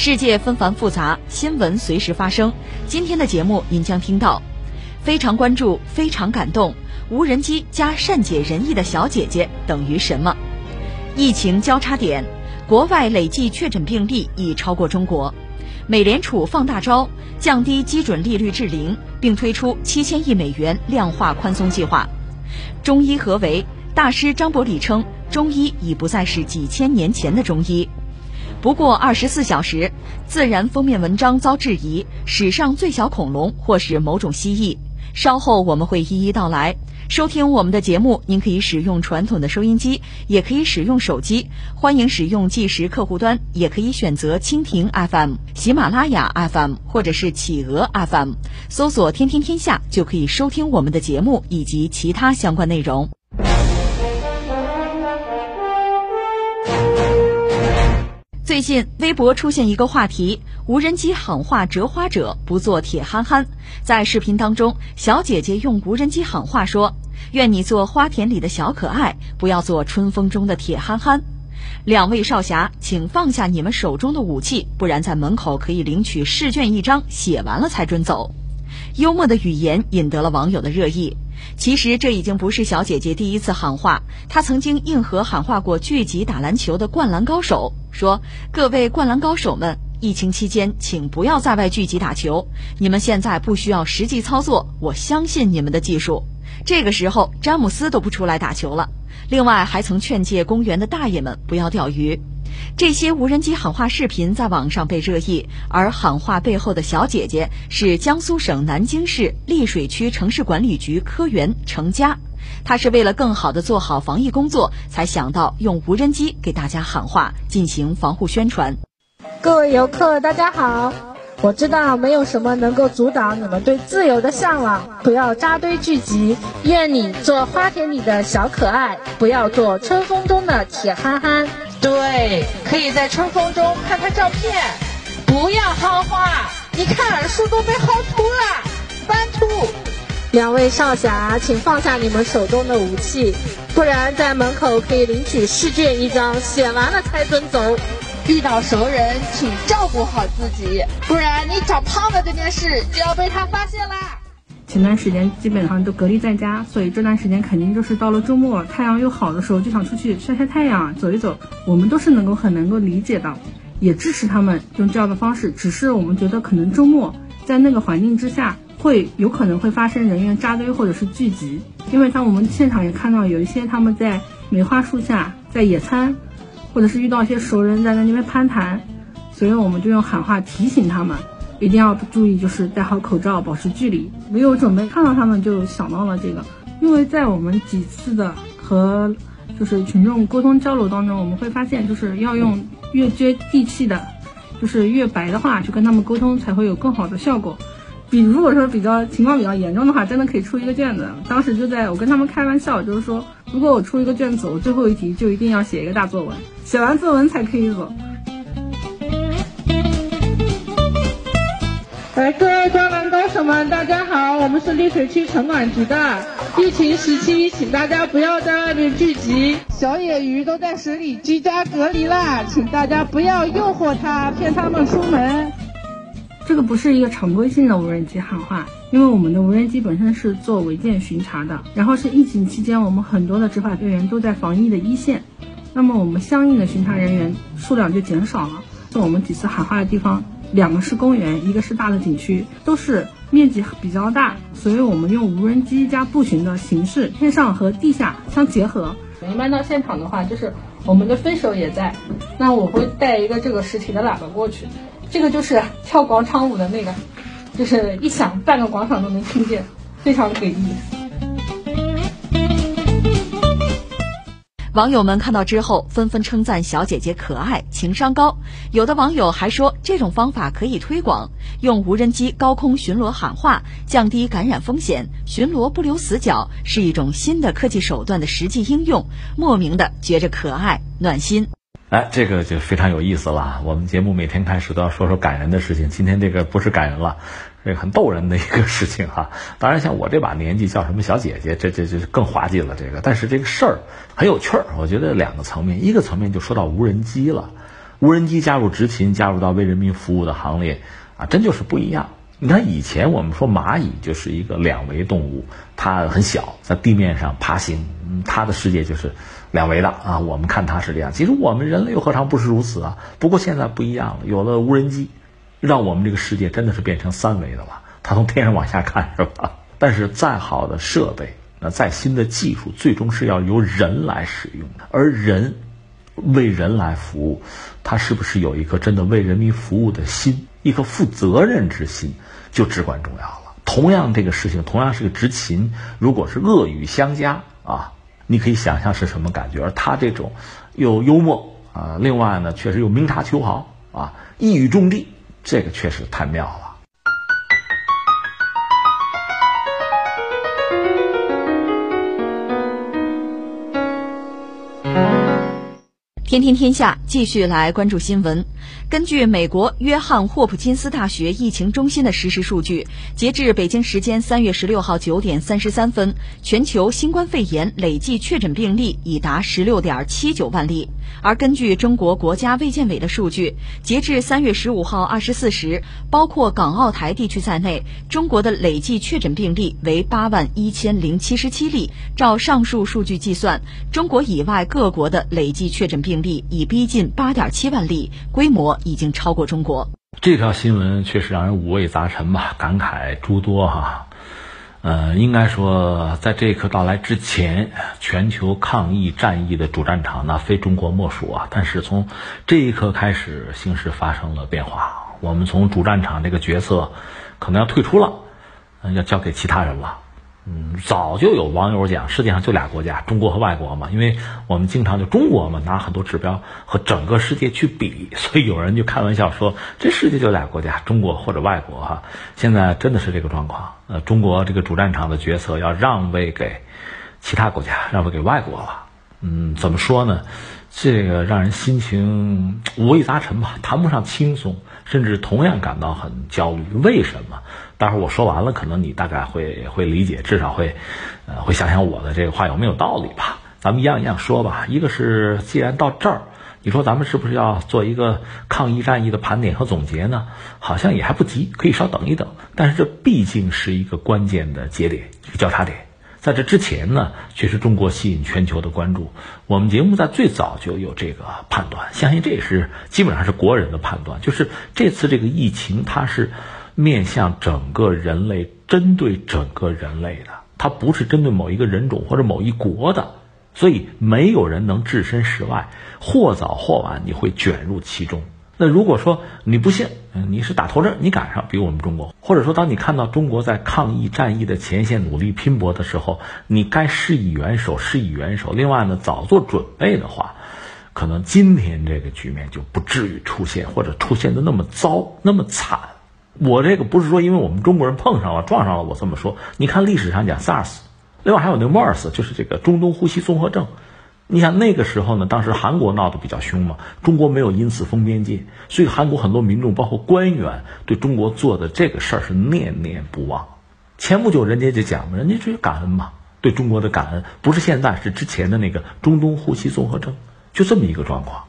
世界纷繁复杂，新闻随时发生。今天的节目您将听到：非常关注，非常感动，无人机加善解人意的小姐姐等于什么？疫情交叉点，国外累计确诊病例已超过中国。美联储放大招，降低基准利率至零，并推出七千亿美元量化宽松计划。中医合为大师张伯礼称，中医已不再是几千年前的中医。不过二十四小时，自然封面文章遭质疑，史上最小恐龙或是某种蜥蜴。稍后我们会一一道来。收听我们的节目，您可以使用传统的收音机，也可以使用手机。欢迎使用计时客户端，也可以选择蜻蜓 FM、喜马拉雅 FM 或者是企鹅 FM，搜索“天天天下”就可以收听我们的节目以及其他相关内容。最近，微博出现一个话题：无人机喊话折花者不做铁憨憨。在视频当中，小姐姐用无人机喊话说：“愿你做花田里的小可爱，不要做春风中的铁憨憨。”两位少侠，请放下你们手中的武器，不然在门口可以领取试卷一张，写完了才准走。幽默的语言引得了网友的热议。其实这已经不是小姐姐第一次喊话，她曾经硬核喊话过聚集打篮球的灌篮高手，说：“各位灌篮高手们，疫情期间请不要在外聚集打球，你们现在不需要实际操作，我相信你们的技术。”这个时候，詹姆斯都不出来打球了。另外，还曾劝诫公园的大爷们不要钓鱼。这些无人机喊话视频在网上被热议，而喊话背后的小姐姐是江苏省南京市溧水区城市管理局科员程佳。她是为了更好的做好防疫工作，才想到用无人机给大家喊话，进行防护宣传。各位游客，大家好！我知道没有什么能够阻挡你们对自由的向往，不要扎堆聚集。愿你做花田里的小可爱，不要做春风中的铁憨憨。对，可以在春风中拍拍照片，不要薅花。你看树都被薅秃了，斑秃。两位少侠，请放下你们手中的武器，不然在门口可以领取试卷一张，写完了才准走。遇到熟人，请照顾好自己，不然你长胖了这件事就要被他发现啦。前段时间基本上都隔离在家，所以这段时间肯定就是到了周末，太阳又好的时候，就想出去晒晒太阳，走一走。我们都是能够很能够理解的，也支持他们用这样的方式。只是我们觉得可能周末在那个环境之下，会有可能会发生人员扎堆或者是聚集。因为像我们现场也看到有一些他们在梅花树下在野餐，或者是遇到一些熟人在那边攀谈，所以我们就用喊话提醒他们。一定要注意，就是戴好口罩，保持距离。没有准备，看到他们就想到了这个。因为在我们几次的和就是群众沟通交流当中，我们会发现，就是要用越接地气的，就是越白的话去跟他们沟通，才会有更好的效果。比如果说比较情况比较严重的话，真的可以出一个卷子。当时就在我跟他们开玩笑，就是说，如果我出一个卷子，我最后一题就一定要写一个大作文，写完作文才可以走。来，各位灌篮高手们，大家好！我们是溧水区城管局的。疫情时期，请大家不要在外面聚集。小野鱼都在水里居家隔离啦，请大家不要诱惑他，骗他们出门。这个不是一个常规性的无人机喊话，因为我们的无人机本身是做违建巡查的。然后是疫情期间，我们很多的执法队员都在防疫的一线，那么我们相应的巡查人员数量就减少了。是我们几次喊话的地方。两个是公园，一个是大的景区，都是面积比较大，所以我们用无人机加步行的形式，天上和地下相结合。一般到现场的话，就是我们的飞手也在，那我会带一个这个实体的喇叭过去，这个就是跳广场舞的那个，就是一响，半个广场都能听见，非常给力。网友们看到之后，纷纷称赞小姐姐可爱、情商高。有的网友还说，这种方法可以推广，用无人机高空巡逻喊话，降低感染风险，巡逻不留死角，是一种新的科技手段的实际应用，莫名的觉着可爱暖心。哎，这个就非常有意思了。我们节目每天开始都要说说感人的事情，今天这个不是感人了，这个很逗人的一个事情哈。当然，像我这把年纪叫什么小姐姐，这这这更滑稽了。这个，但是这个事儿很有趣儿。我觉得两个层面，一个层面就说到无人机了，无人机加入执勤，加入到为人民服务的行列啊，真就是不一样。你看以前我们说蚂蚁就是一个两维动物，它很小，在地面上爬行，它的世界就是。两维的啊，我们看它是这样，其实我们人类又何尝不是如此啊？不过现在不一样了，有了无人机，让我们这个世界真的是变成三维的了。它从天上往下看是吧？但是再好的设备，那再新的技术，最终是要由人来使用的。而人为人来服务，他是不是有一颗真的为人民服务的心，一颗负责任之心，就至关重要了。同样，这个事情同样是个执勤，如果是恶语相加啊。你可以想象是什么感觉，而他这种又幽默啊，另外呢，确实又明察秋毫啊，一语中的，这个确实太妙了。天天天下继续来关注新闻。根据美国约翰霍普金斯大学疫情中心的实时数据，截至北京时间三月十六号九点三十三分，全球新冠肺炎累计确诊病例已达十六点七九万例。而根据中国国家卫健委的数据，截至三月十五号二十四时，包括港澳台地区在内，中国的累计确诊病例为八万一千零七十七例。照上述数据计算，中国以外各国的累计确诊病例已逼近八点七万例，规模。已经超过中国。这条新闻确实让人五味杂陈吧，感慨诸多哈。呃，应该说，在这一刻到来之前，全球抗疫战役的主战场那非中国莫属啊。但是从这一刻开始，形势发生了变化，我们从主战场这个角色可能要退出了，要交给其他人了。嗯，早就有网友讲，世界上就俩国家，中国和外国嘛。因为我们经常就中国嘛，拿很多指标和整个世界去比，所以有人就开玩笑说，这世界就俩国家，中国或者外国哈。现在真的是这个状况，呃，中国这个主战场的角色要让位给其他国家，让位给外国了。嗯，怎么说呢？这个让人心情五味杂陈吧，谈不上轻松，甚至同样感到很焦虑。为什么？待会儿我说完了，可能你大概会会理解，至少会，呃，会想想我的这个话有没有道理吧。咱们一样一样说吧。一个是，既然到这儿，你说咱们是不是要做一个抗疫战役的盘点和总结呢？好像也还不急，可以稍等一等。但是这毕竟是一个关键的节点，一个交叉点。在这之前呢，确实中国吸引全球的关注。我们节目在最早就有这个判断，相信这也是基本上是国人的判断，就是这次这个疫情它是面向整个人类，针对整个人类的，它不是针对某一个人种或者某一国的，所以没有人能置身事外，或早或晚你会卷入其中。那如果说你不信，你是打头阵，你赶上比我们中国，或者说当你看到中国在抗疫战役的前线努力拼搏的时候，你该施以援手，施以援手。另外呢，早做准备的话，可能今天这个局面就不至于出现，或者出现的那么糟，那么惨。我这个不是说因为我们中国人碰上了撞上了，我这么说。你看历史上讲 SARS，另外还有那 MERS，就是这个中东呼吸综合症。你想那个时候呢？当时韩国闹得比较凶嘛，中国没有因此封边界，所以韩国很多民众，包括官员，对中国做的这个事儿是念念不忘。前不久人家就讲嘛，人家就是感恩嘛，对中国的感恩，不是现在，是之前的那个中东呼吸综合症，就这么一个状况。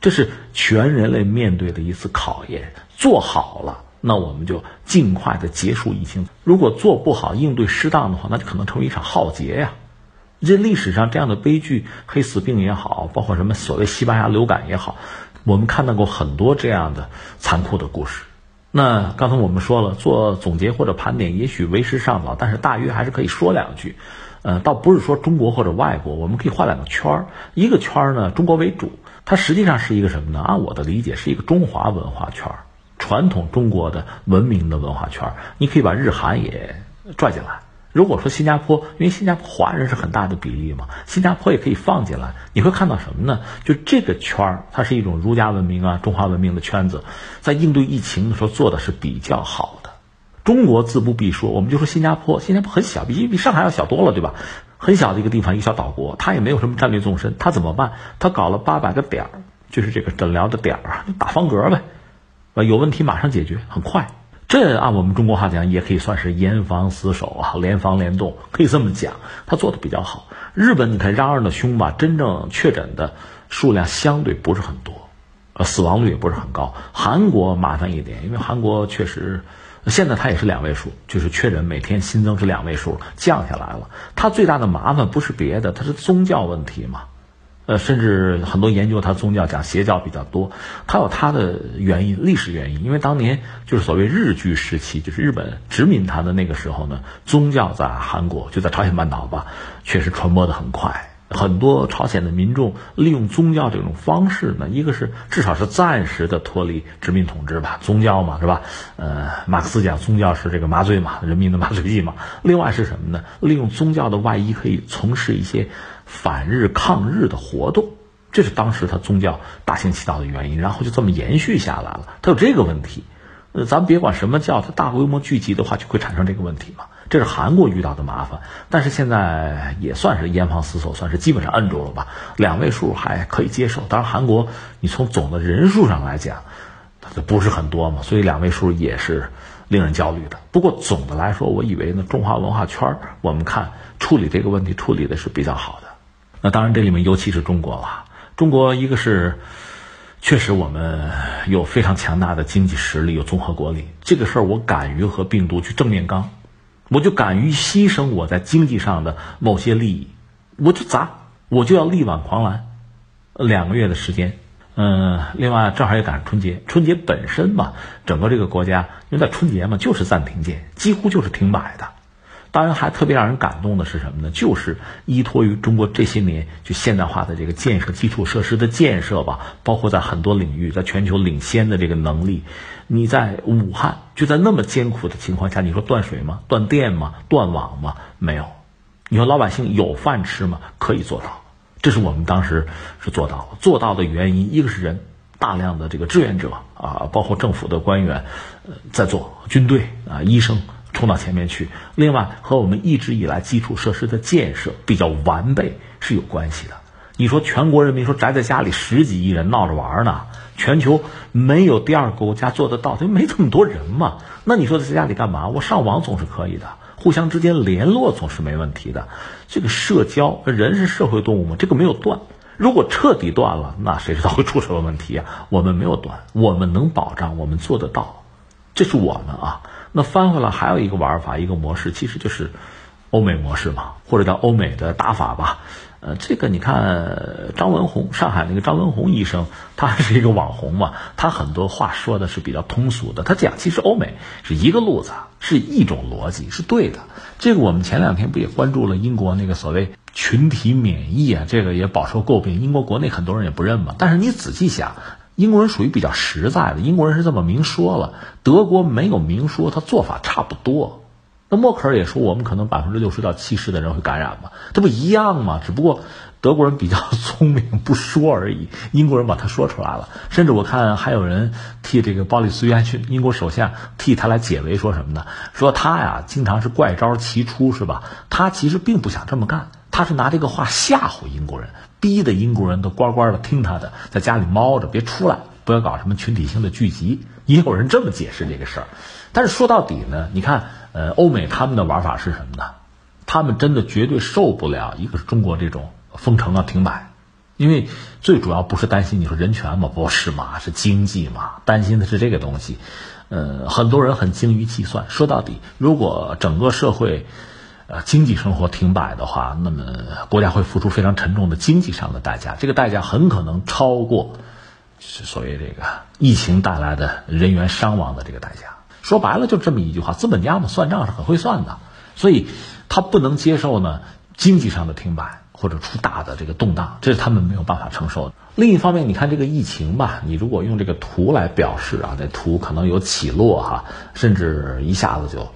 这是全人类面对的一次考验，做好了，那我们就尽快的结束疫情；如果做不好，应对失当的话，那就可能成为一场浩劫呀。这历史上这样的悲剧，黑死病也好，包括什么所谓西班牙流感也好，我们看到过很多这样的残酷的故事。那刚才我们说了，做总结或者盘点，也许为时尚早，但是大约还是可以说两句。呃，倒不是说中国或者外国，我们可以画两个圈儿。一个圈儿呢，中国为主，它实际上是一个什么呢？按我的理解，是一个中华文化圈儿，传统中国的文明的文化圈。你可以把日韩也拽进来。如果说新加坡，因为新加坡华人是很大的比例嘛，新加坡也可以放进来，你会看到什么呢？就这个圈儿，它是一种儒家文明啊、中华文明的圈子，在应对疫情的时候做的是比较好的。中国自不必说，我们就说新加坡，新加坡很小，比比上海要小多了，对吧？很小的一个地方，一个小岛国，它也没有什么战略纵深，它怎么办？它搞了八百个点儿，就是这个诊疗的点儿啊，打方格呗，有问题马上解决，很快。这按我们中国话讲，也可以算是严防死守啊，联防联动，可以这么讲，他做的比较好。日本你看嚷嚷的凶吧，真正确诊的数量相对不是很多，呃，死亡率也不是很高。韩国麻烦一点，因为韩国确实现在它也是两位数，就是确诊每天新增是两位数，降下来了。它最大的麻烦不是别的，它是宗教问题嘛。呃，甚至很多研究它宗教讲邪教比较多，它有它的原因，历史原因。因为当年就是所谓日据时期，就是日本殖民它的那个时候呢，宗教在韩国就在朝鲜半岛吧，确实传播的很快。很多朝鲜的民众利用宗教这种方式呢，一个是至少是暂时的脱离殖民统治吧，宗教嘛是吧？呃，马克思讲宗教是这个麻醉嘛，人民的麻醉剂嘛。另外是什么呢？利用宗教的外衣可以从事一些。反日抗日的活动，这是当时他宗教大行其道的原因，然后就这么延续下来了。他有这个问题，呃，咱别管什么教，他大规模聚集的话就会产生这个问题嘛。这是韩国遇到的麻烦，但是现在也算是严防死守，算是基本上摁住了吧。两位数还可以接受，当然韩国你从总的人数上来讲，它不是很多嘛，所以两位数也是令人焦虑的。不过总的来说，我以为呢，中华文化圈我们看处理这个问题处理的是比较好的。那当然，这里面尤其是中国了。中国一个是，确实我们有非常强大的经济实力，有综合国力。这个事儿我敢于和病毒去正面刚，我就敢于牺牲我在经济上的某些利益，我就砸，我就要力挽狂澜。两个月的时间，嗯，另外正好也赶上春节，春节本身嘛，整个这个国家因为在春节嘛就是暂停键，几乎就是停摆的。当然，还特别让人感动的是什么呢？就是依托于中国这些年就现代化的这个建设基础设施的建设吧，包括在很多领域在全球领先的这个能力。你在武汉就在那么艰苦的情况下，你说断水吗？断电吗？断网吗？没有。你说老百姓有饭吃吗？可以做到。这是我们当时是做到了。做到的原因，一个是人大量的这个志愿者啊，包括政府的官员呃在做，军队啊，医生。冲到前面去。另外，和我们一直以来基础设施的建设比较完备是有关系的。你说全国人民说宅在家里十几亿人闹着玩呢？全球没有第二个国家做得到，就没这么多人嘛。那你说在家里干嘛？我上网总是可以的，互相之间联络总是没问题的。这个社交，人是社会动物嘛，这个没有断。如果彻底断了，那谁知道会出什么问题啊？我们没有断，我们能保障，我们做得到，这是我们啊。那翻回来还有一个玩法，一个模式，其实就是欧美模式嘛，或者叫欧美的打法吧。呃，这个你看张文宏，上海那个张文宏医生，他是一个网红嘛，他很多话说的是比较通俗的。他讲其实欧美是一个路子，是一种逻辑，是对的。这个我们前两天不也关注了英国那个所谓群体免疫啊？这个也饱受诟病，英国国内很多人也不认嘛。但是你仔细想。英国人属于比较实在的，英国人是这么明说了，德国没有明说，他做法差不多。那默克尔也说，我们可能百分之六十到七十的人会感染嘛，这不一样吗？只不过德国人比较聪明，不说而已。英国人把他说出来了，甚至我看还有人替这个鲍里斯约翰逊英国首相替他来解围，说什么呢？说他呀，经常是怪招齐出，是吧？他其实并不想这么干，他是拿这个话吓唬英国人。逼的英国人都乖乖的听他的，在家里猫着，别出来，不要搞什么群体性的聚集。也有人这么解释这个事儿，但是说到底呢，你看，呃，欧美他们的玩法是什么呢？他们真的绝对受不了一个是中国这种封城啊、停摆，因为最主要不是担心你说人权嘛，不是嘛，是经济嘛，担心的是这个东西。呃，很多人很精于计算，说到底，如果整个社会。呃，经济生活停摆的话，那么国家会付出非常沉重的经济上的代价，这个代价很可能超过是所谓这个疫情带来的人员伤亡的这个代价。说白了就这么一句话，资本家嘛算账是很会算的，所以他不能接受呢经济上的停摆或者出大的这个动荡，这是他们没有办法承受的。另一方面，你看这个疫情吧，你如果用这个图来表示啊，这图可能有起落哈，甚至一下子就。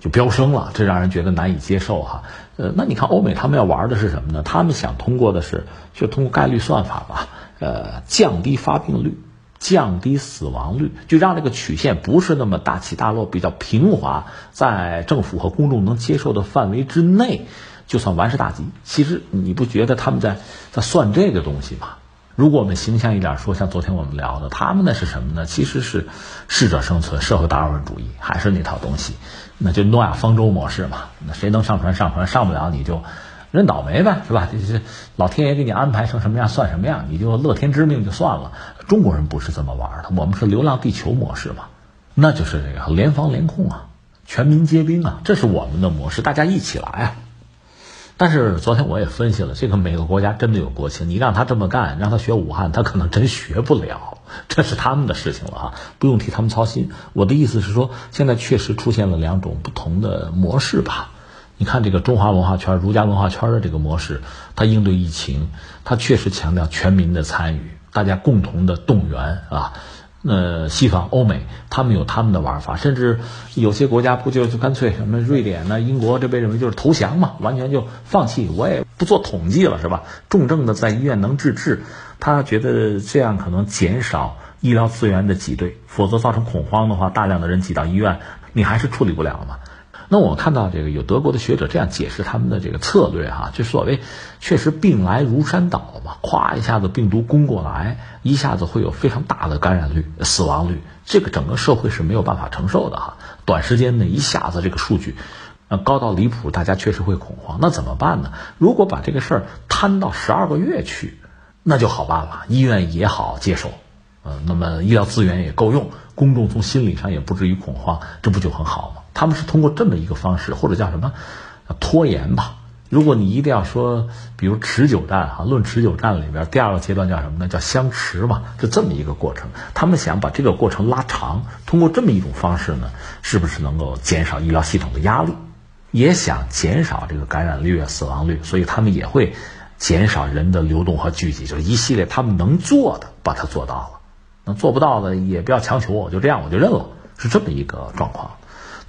就飙升了，这让人觉得难以接受哈。呃，那你看欧美他们要玩的是什么呢？他们想通过的是就通过概率算法吧，呃，降低发病率，降低死亡率，就让这个曲线不是那么大起大落，比较平滑，在政府和公众能接受的范围之内，就算完事大吉。其实你不觉得他们在在算这个东西吗？如果我们形象一点说，像昨天我们聊的，他们那是什么呢？其实是适者生存、社会达尔文主义，还是那套东西，那就诺亚方舟模式嘛。那谁能上船上船，上不了你就认倒霉呗，是吧？这这老天爷给你安排成什么样算什么样，你就乐天知命就算了。中国人不是这么玩的，我们是流浪地球模式嘛，那就是这个联防联控啊，全民皆兵啊，这是我们的模式，大家一起来啊。但是昨天我也分析了，这个每个国家真的有国情，你让他这么干，让他学武汉，他可能真学不了，这是他们的事情了啊，不用替他们操心。我的意思是说，现在确实出现了两种不同的模式吧。你看这个中华文化圈、儒家文化圈的这个模式，它应对疫情，它确实强调全民的参与，大家共同的动员啊。呃，西方、欧美他们有他们的玩法，甚至有些国家不就就干脆什么瑞典呢、英国这被认为就是投降嘛，完全就放弃，我也不做统计了，是吧？重症的在医院能治治，他觉得这样可能减少医疗资源的挤兑，否则造成恐慌的话，大量的人挤到医院，你还是处理不了嘛。那我看到这个有德国的学者这样解释他们的这个策略哈，就所谓确实病来如山倒嘛，咵一下子病毒攻过来，一下子会有非常大的感染率、死亡率，这个整个社会是没有办法承受的哈。短时间内一下子这个数据，呃高到离谱，大家确实会恐慌。那怎么办呢？如果把这个事儿摊到十二个月去，那就好办了，医院也好接受，呃，那么医疗资源也够用，公众从心理上也不至于恐慌，这不就很好吗？他们是通过这么一个方式，或者叫什么拖延吧。如果你一定要说，比如持久战哈，论持久战里边，第二个阶段叫什么呢？叫相持嘛，就这么一个过程。他们想把这个过程拉长，通过这么一种方式呢，是不是能够减少医疗系统的压力？也想减少这个感染率啊、死亡率，所以他们也会减少人的流动和聚集，就是一系列他们能做的，把它做到了。那做不到的也不要强求，我就这样我就认了，是这么一个状况。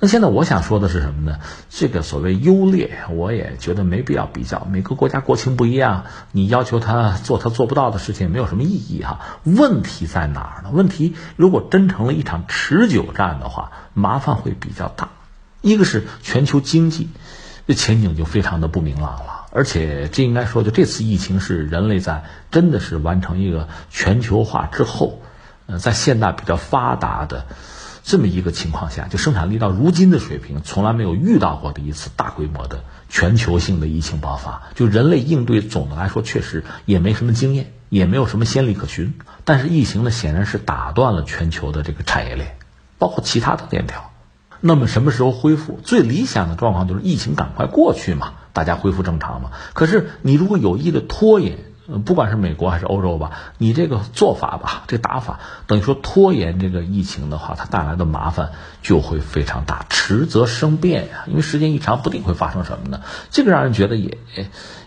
那现在我想说的是什么呢？这个所谓优劣，我也觉得没必要比较。每个国家国情不一样，你要求他做他做不到的事情，没有什么意义哈。问题在哪儿呢？问题如果真成了一场持久战的话，麻烦会比较大。一个是全球经济，这前景就非常的不明朗了。而且这应该说，就这次疫情是人类在真的是完成一个全球化之后，呃，在现代比较发达的。这么一个情况下，就生产力到如今的水平，从来没有遇到过的一次大规模的全球性的疫情爆发。就人类应对，总的来说确实也没什么经验，也没有什么先例可循。但是疫情呢，显然是打断了全球的这个产业链，包括其他的链条。那么什么时候恢复？最理想的状况就是疫情赶快过去嘛，大家恢复正常嘛。可是你如果有意的拖延，不管是美国还是欧洲吧，你这个做法吧，这打法等于说拖延这个疫情的话，它带来的麻烦就会非常大，迟则生变呀。因为时间一长，不定会发生什么呢？这个让人觉得也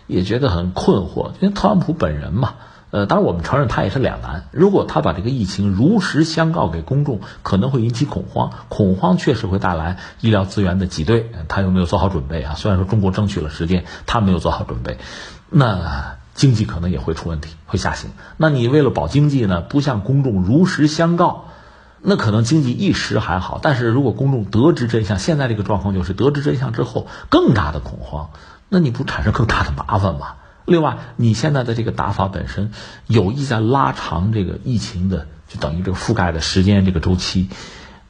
也觉得很困惑。因为特朗普本人嘛，呃，当然我们承认他也是两难。如果他把这个疫情如实相告给公众，可能会引起恐慌，恐慌确实会带来医疗资源的挤兑。他有没有做好准备啊？虽然说中国争取了时间，他没有做好准备，那。经济可能也会出问题，会下行。那你为了保经济呢，不向公众如实相告，那可能经济一时还好。但是如果公众得知真相，现在这个状况就是得知真相之后更大的恐慌，那你不产生更大的麻烦吗？另外，你现在的这个打法本身有意在拉长这个疫情的，就等于这个覆盖的时间这个周期，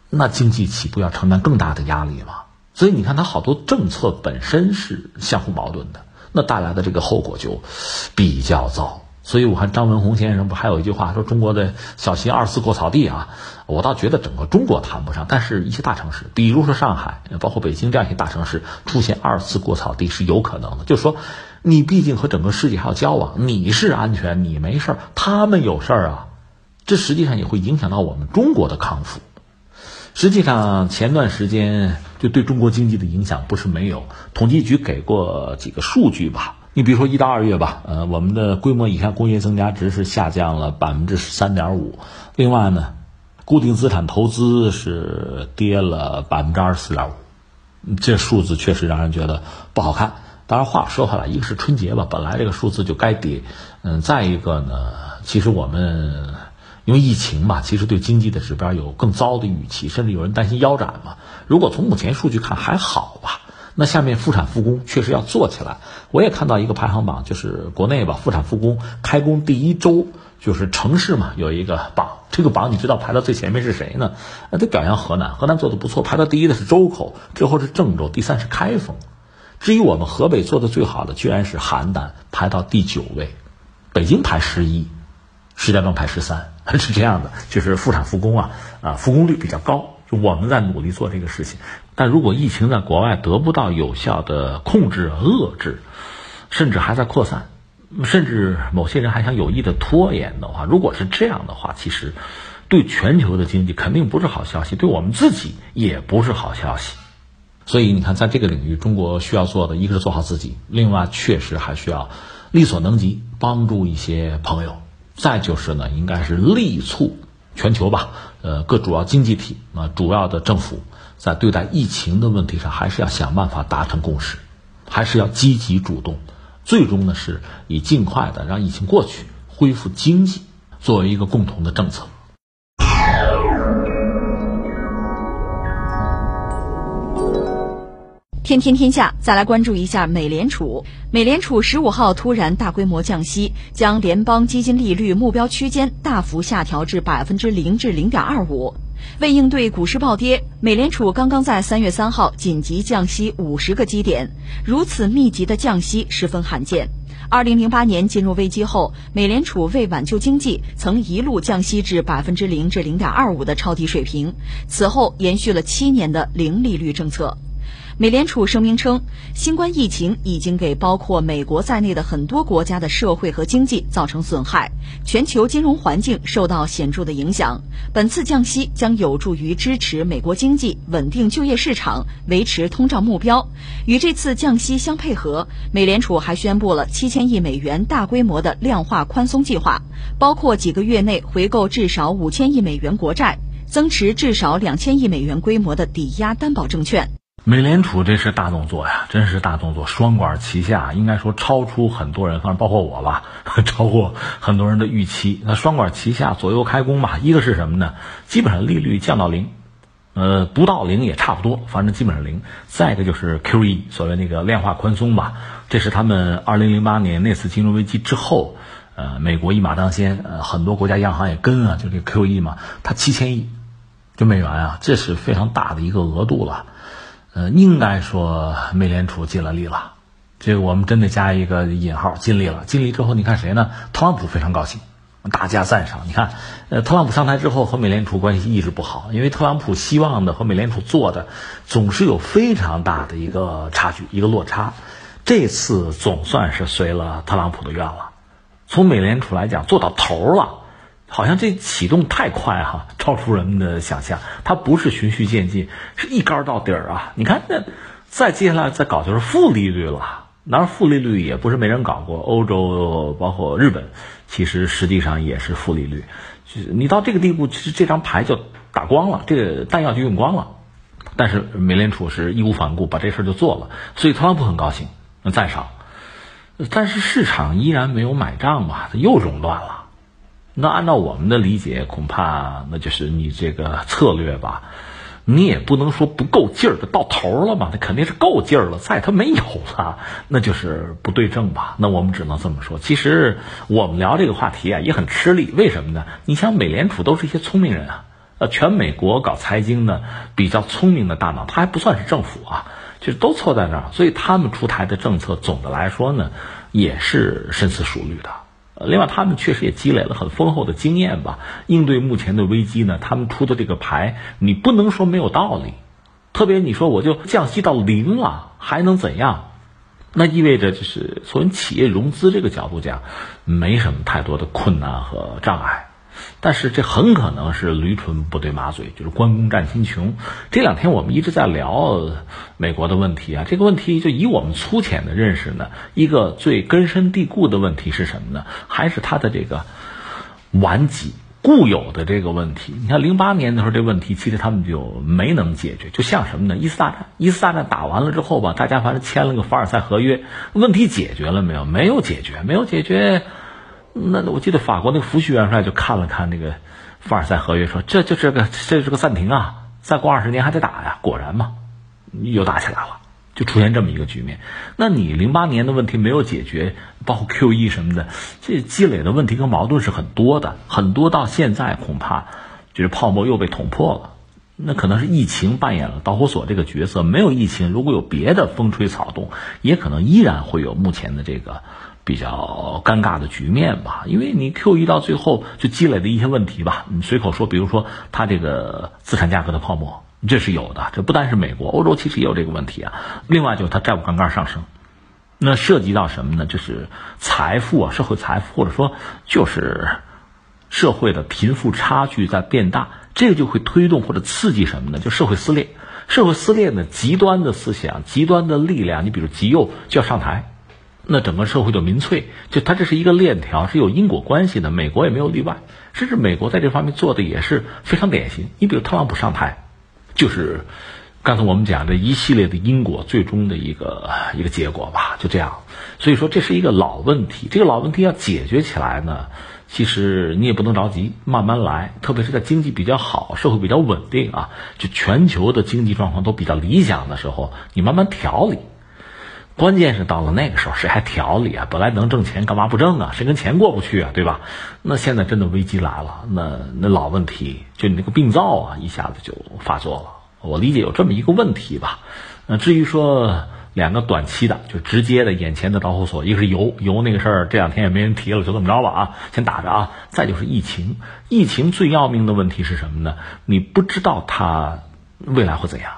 那经济起步要承担更大的压力嘛？所以你看，它好多政策本身是相互矛盾的。那带来的这个后果就比较糟，所以我看张文宏先生不还有一句话说：“中国的小心二次过草地啊！”我倒觉得整个中国谈不上，但是一些大城市，比如说上海，包括北京这样一些大城市，出现二次过草地是有可能的。就是说，你毕竟和整个世界还要交往，你是安全，你没事儿，他们有事儿啊，这实际上也会影响到我们中国的康复。实际上，前段时间就对中国经济的影响不是没有。统计局给过几个数据吧，你比如说一到二月吧，呃，我们的规模以上工业增加值是下降了百分之十三点五。另外呢，固定资产投资是跌了百分之二十四点五。这数字确实让人觉得不好看。当然话说回来，一个是春节吧，本来这个数字就该跌，嗯，再一个呢，其实我们因为疫情嘛，其实对经济的指标有更糟的预期，甚至有人担心腰斩嘛。如果从目前数据看还好吧，那下面复产复工确实要做起来。我也看到一个排行榜，就是国内吧，复产复工开工第一周，就是城市嘛有一个榜，这个榜你知道排到最前面是谁呢？那得表扬河南，河南做的不错，排到第一的是周口，之后是郑州，第三是开封。至于我们河北做的最好的，居然是邯郸，排到第九位，北京排十一，石家庄排十三，是这样的，就是复产复工啊，啊，复工率比较高，就我们在努力做这个事情。但如果疫情在国外得不到有效的控制、遏制，甚至还在扩散，甚至某些人还想有意的拖延的话，如果是这样的话，其实对全球的经济肯定不是好消息，对我们自己也不是好消息。所以你看，在这个领域，中国需要做的一个是做好自己，另外确实还需要力所能及帮助一些朋友。再就是呢，应该是力促全球吧，呃，各主要经济体啊，主要的政府在对待疫情的问题上，还是要想办法达成共识，还是要积极主动，最终呢是以尽快的让疫情过去，恢复经济作为一个共同的政策。天天天下，再来关注一下美联储。美联储十五号突然大规模降息，将联邦基金利率目标区间大幅下调至百分之零至零点二五。为应对股市暴跌，美联储刚刚在三月三号紧急降息五十个基点，如此密集的降息十分罕见。二零零八年进入危机后，美联储为挽救经济，曾一路降息至百分之零至零点二五的超低水平，此后延续了七年的零利率政策。美联储声明称，新冠疫情已经给包括美国在内的很多国家的社会和经济造成损害，全球金融环境受到显著的影响。本次降息将有助于支持美国经济稳定就业市场，维持通胀目标。与这次降息相配合，美联储还宣布了七千亿美元大规模的量化宽松计划，包括几个月内回购至少五千亿美元国债，增持至少两千亿美元规模的抵押担保证券。美联储这是大动作呀，真是大动作，双管齐下，应该说超出很多人，反正包括我吧，超过很多人的预期。那双管齐下，左右开弓吧。一个是什么呢？基本上利率降到零，呃，不到零也差不多，反正基本上零。再一个就是 QE，所谓那个量化宽松吧，这是他们二零零八年那次金融危机之后，呃，美国一马当先，呃，很多国家央行也跟啊，就这 QE 嘛，它七千亿，就美元啊，这是非常大的一个额度了。呃，应该说美联储尽了力了，这个我们真得加一个引号，尽力了。尽力之后，你看谁呢？特朗普非常高兴，大加赞赏。你看，呃，特朗普上台之后和美联储关系一直不好，因为特朗普希望的和美联储做的总是有非常大的一个差距，一个落差。这次总算是随了特朗普的愿了，从美联储来讲做到头了。好像这启动太快哈，超出人们的想象。它不是循序渐进，是一杆到底儿啊！你看，那再接下来再搞就是负利率了。当然，负利率也不是没人搞过，欧洲包括日本，其实实际上也是负利率。就是你到这个地步，其实这张牌就打光了，这个弹药就用光了。但是美联储是义无反顾把这事儿就做了，所以特朗普很高兴，赞赏。但是市场依然没有买账嘛，它又熔断了。那按照我们的理解，恐怕那就是你这个策略吧，你也不能说不够劲儿，到头了嘛，那肯定是够劲儿了，再它没有了，那就是不对症吧。那我们只能这么说。其实我们聊这个话题啊，也很吃力。为什么呢？你像美联储都是一些聪明人啊，呃，全美国搞财经的比较聪明的大脑，他还不算是政府啊，就是都凑在那儿，所以他们出台的政策，总的来说呢，也是深思熟虑的。另外，他们确实也积累了很丰厚的经验吧。应对目前的危机呢，他们出的这个牌，你不能说没有道理。特别你说我就降息到零了，还能怎样？那意味着就是从企业融资这个角度讲，没什么太多的困难和障碍。但是这很可能是驴唇不对马嘴，就是关公战秦琼。这两天我们一直在聊美国的问题啊，这个问题就以我们粗浅的认识呢，一个最根深蒂固的问题是什么呢？还是它的这个顽疾，固有的这个问题。你看零八年的时候，这问题其实他们就没能解决，就像什么呢？一次大战，一次大战打完了之后吧，大家反正签了个凡尔赛合约，问题解决了没有？没有解决，没有解决。那我记得法国那个福煦元帅就看了看那个凡尔赛合约，说这就是个这是个暂停啊，再过二十年还得打呀。果然嘛，又打起来了。就出现这么一个局面，那你零八年的问题没有解决，包括 Q E 什么的，这积累的问题跟矛盾是很多的，很多到现在恐怕就是泡沫又被捅破了。那可能是疫情扮演了导火索这个角色，没有疫情，如果有别的风吹草动，也可能依然会有目前的这个比较尴尬的局面吧。因为你 Q E 到最后就积累的一些问题吧，你随口说，比如说它这个资产价格的泡沫。这是有的，这不单是美国，欧洲其实也有这个问题啊。另外就是它债务杠杆上升，那涉及到什么呢？就是财富啊，社会财富，或者说就是社会的贫富差距在变大，这个就会推动或者刺激什么呢？就社会撕裂，社会撕裂呢，极端的思想、极端的力量，你比如极右就要上台，那整个社会就民粹，就它这是一个链条，是有因果关系的。美国也没有例外，甚至美国在这方面做的也是非常典型。你比如特朗普上台。就是刚才我们讲的一系列的因果，最终的一个一个结果吧，就这样。所以说这是一个老问题，这个老问题要解决起来呢，其实你也不能着急，慢慢来。特别是在经济比较好、社会比较稳定啊，就全球的经济状况都比较理想的时候，你慢慢调理。关键是到了那个时候，谁还调理啊？本来能挣钱，干嘛不挣啊？谁跟钱过不去啊？对吧？那现在真的危机来了，那那老问题，就你那个病灶啊，一下子就发作了。我理解有这么一个问题吧。那至于说两个短期的，就直接的眼前的导火索，一个是油，油那个事儿这两天也没人提了，就这么着吧啊，先打着啊。再就是疫情，疫情最要命的问题是什么呢？你不知道它未来会怎样，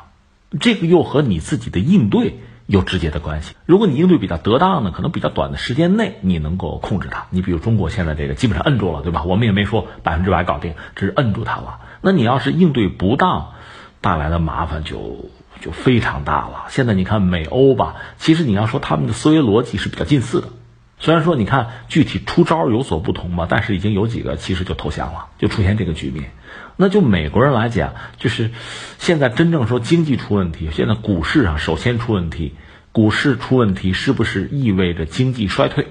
这个又和你自己的应对。有直接的关系。如果你应对比较得当呢，可能比较短的时间内你能够控制它。你比如中国现在这个基本上摁住了，对吧？我们也没说百分之百搞定，只是摁住它了。那你要是应对不当，带来的麻烦就就非常大了。现在你看美欧吧，其实你要说他们的思维逻辑是比较近似的。虽然说你看具体出招有所不同吧，但是已经有几个其实就投降了，就出现这个局面。那就美国人来讲，就是现在真正说经济出问题，现在股市上首先出问题，股市出问题是不是意味着经济衰退？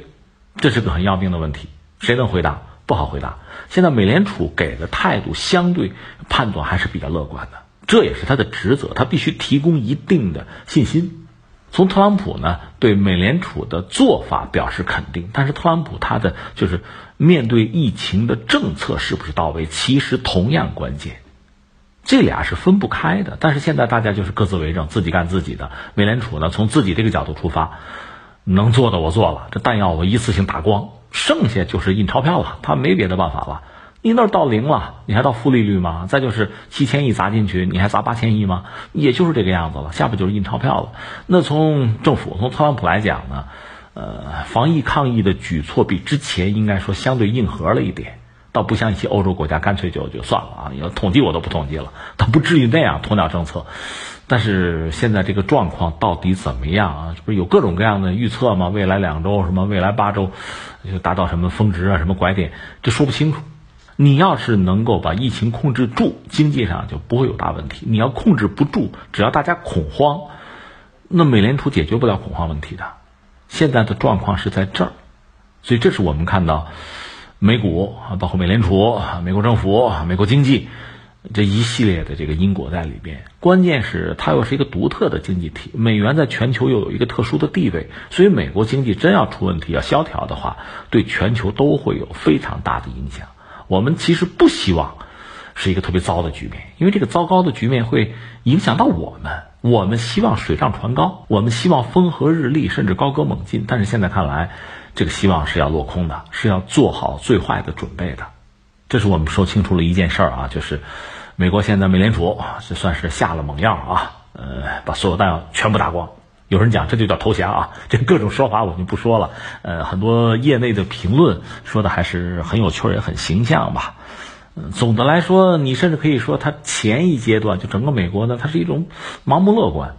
这是个很要命的问题，谁能回答？不好回答。现在美联储给的态度相对判断还是比较乐观的，这也是他的职责，他必须提供一定的信心。从特朗普呢对美联储的做法表示肯定，但是特朗普他的就是面对疫情的政策是不是到位，其实同样关键，这俩是分不开的。但是现在大家就是各自为政，自己干自己的。美联储呢从自己这个角度出发，能做的我做了，这弹药我一次性打光，剩下就是印钞票了，他没别的办法了。你那儿到零了，你还到负利率吗？再就是七千亿砸进去，你还砸八千亿吗？也就是这个样子了，下不就是印钞票了？那从政府从特朗普来讲呢，呃，防疫抗疫的举措比之前应该说相对硬核了一点，倒不像一些欧洲国家干脆就就算了啊，要统计我都不统计了，他不至于那样鸵鸟政策。但是现在这个状况到底怎么样啊？这不是有各种各样的预测吗？未来两周什么？未来八周就达到什么峰值啊？什么拐点？这说不清楚。你要是能够把疫情控制住，经济上就不会有大问题。你要控制不住，只要大家恐慌，那美联储解决不了恐慌问题的。现在的状况是在这儿，所以这是我们看到美股啊，包括美联储、美国政府、美国经济这一系列的这个因果在里边。关键是它又是一个独特的经济体，美元在全球又有一个特殊的地位，所以美国经济真要出问题、要萧条的话，对全球都会有非常大的影响。我们其实不希望是一个特别糟的局面，因为这个糟糕的局面会影响到我们。我们希望水涨船高，我们希望风和日丽，甚至高歌猛进。但是现在看来，这个希望是要落空的，是要做好最坏的准备的。这是我们说清楚了一件事儿啊，就是美国现在美联储这算是下了猛药啊，呃，把所有弹药全部打光。有人讲这就叫投降啊，这各种说法我就不说了。呃，很多业内的评论说的还是很有趣儿，也很形象吧。嗯，总的来说，你甚至可以说，它前一阶段就整个美国呢，它是一种盲目乐观，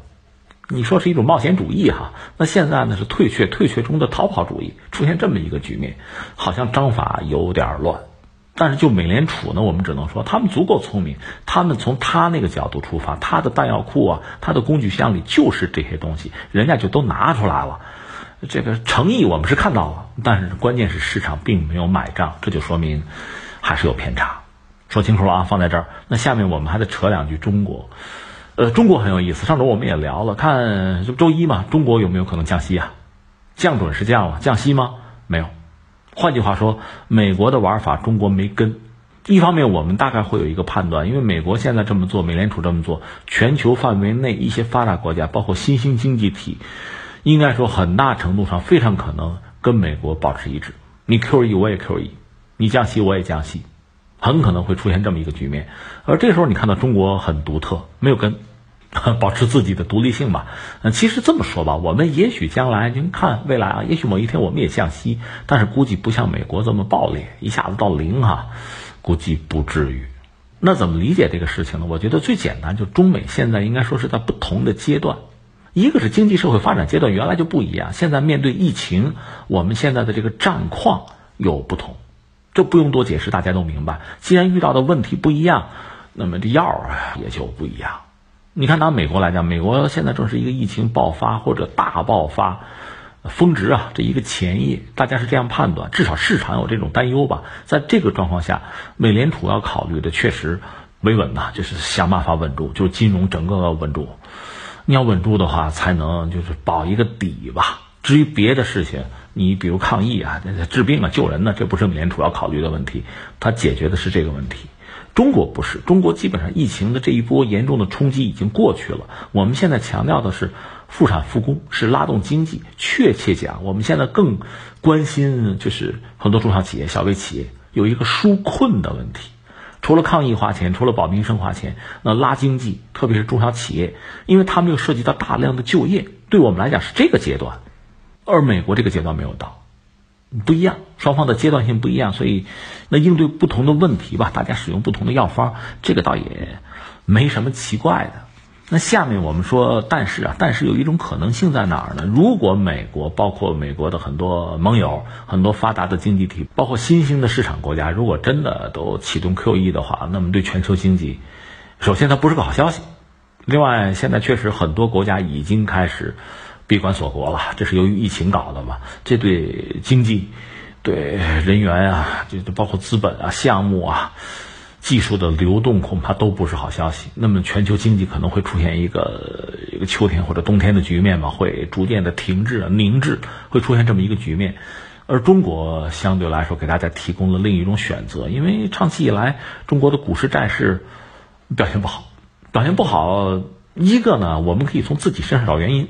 你说是一种冒险主义哈。那现在呢是退却，退却中的逃跑主义，出现这么一个局面，好像章法有点乱。但是就美联储呢，我们只能说他们足够聪明，他们从他那个角度出发，他的弹药库啊，他的工具箱里就是这些东西，人家就都拿出来了。这个诚意我们是看到了，但是关键是市场并没有买账，这就说明还是有偏差。说清楚了啊，放在这儿。那下面我们还得扯两句中国。呃，中国很有意思，上周我们也聊了，看就周一嘛，中国有没有可能降息啊？降准是降了，降息吗？没有。换句话说，美国的玩法中国没跟。一方面，我们大概会有一个判断，因为美国现在这么做，美联储这么做，全球范围内一些发达国家，包括新兴经济体，应该说很大程度上非常可能跟美国保持一致。你 QE 我也 QE，你降息我也降息，很可能会出现这么一个局面。而这时候你看到中国很独特，没有跟。保持自己的独立性吧。嗯，其实这么说吧，我们也许将来您看未来啊，也许某一天我们也向西，但是估计不像美国这么暴烈，一下子到零哈，估计不至于。那怎么理解这个事情呢？我觉得最简单，就中美现在应该说是在不同的阶段，一个是经济社会发展阶段原来就不一样，现在面对疫情，我们现在的这个战况有不同，这不用多解释，大家都明白。既然遇到的问题不一样，那么这药啊也就不一样。你看，拿美国来讲，美国现在正是一个疫情爆发或者大爆发、峰值啊这一个前夜，大家是这样判断，至少市场有这种担忧吧。在这个状况下，美联储要考虑的确实维稳呐，就是想办法稳住，就是金融整个稳住。你要稳住的话，才能就是保一个底吧。至于别的事情，你比如抗疫啊、治病啊、救人呢，这不是美联储要考虑的问题，它解决的是这个问题。中国不是，中国基本上疫情的这一波严重的冲击已经过去了。我们现在强调的是复产复工，是拉动经济。确切讲，我们现在更关心就是很多中小企业、小微企业有一个纾困的问题。除了抗疫花钱，除了保民生花钱，那拉经济，特别是中小企业，因为他们又涉及到大量的就业，对我们来讲是这个阶段，而美国这个阶段没有到。不一样，双方的阶段性不一样，所以那应对不同的问题吧，大家使用不同的药方，这个倒也没什么奇怪的。那下面我们说，但是啊，但是有一种可能性在哪儿呢？如果美国，包括美国的很多盟友、很多发达的经济体，包括新兴的市场国家，如果真的都启动 QE 的话，那么对全球经济，首先它不是个好消息。另外，现在确实很多国家已经开始。闭关锁国了，这是由于疫情搞的嘛？这对经济、对人员啊，就包括资本啊、项目啊、技术的流动，恐怕都不是好消息。那么全球经济可能会出现一个一个秋天或者冬天的局面嘛？会逐渐的停滞、凝滞，会出现这么一个局面。而中国相对来说给大家提供了另一种选择，因为长期以来中国的股市、债市表现不好，表现不好，一个呢，我们可以从自己身上找原因。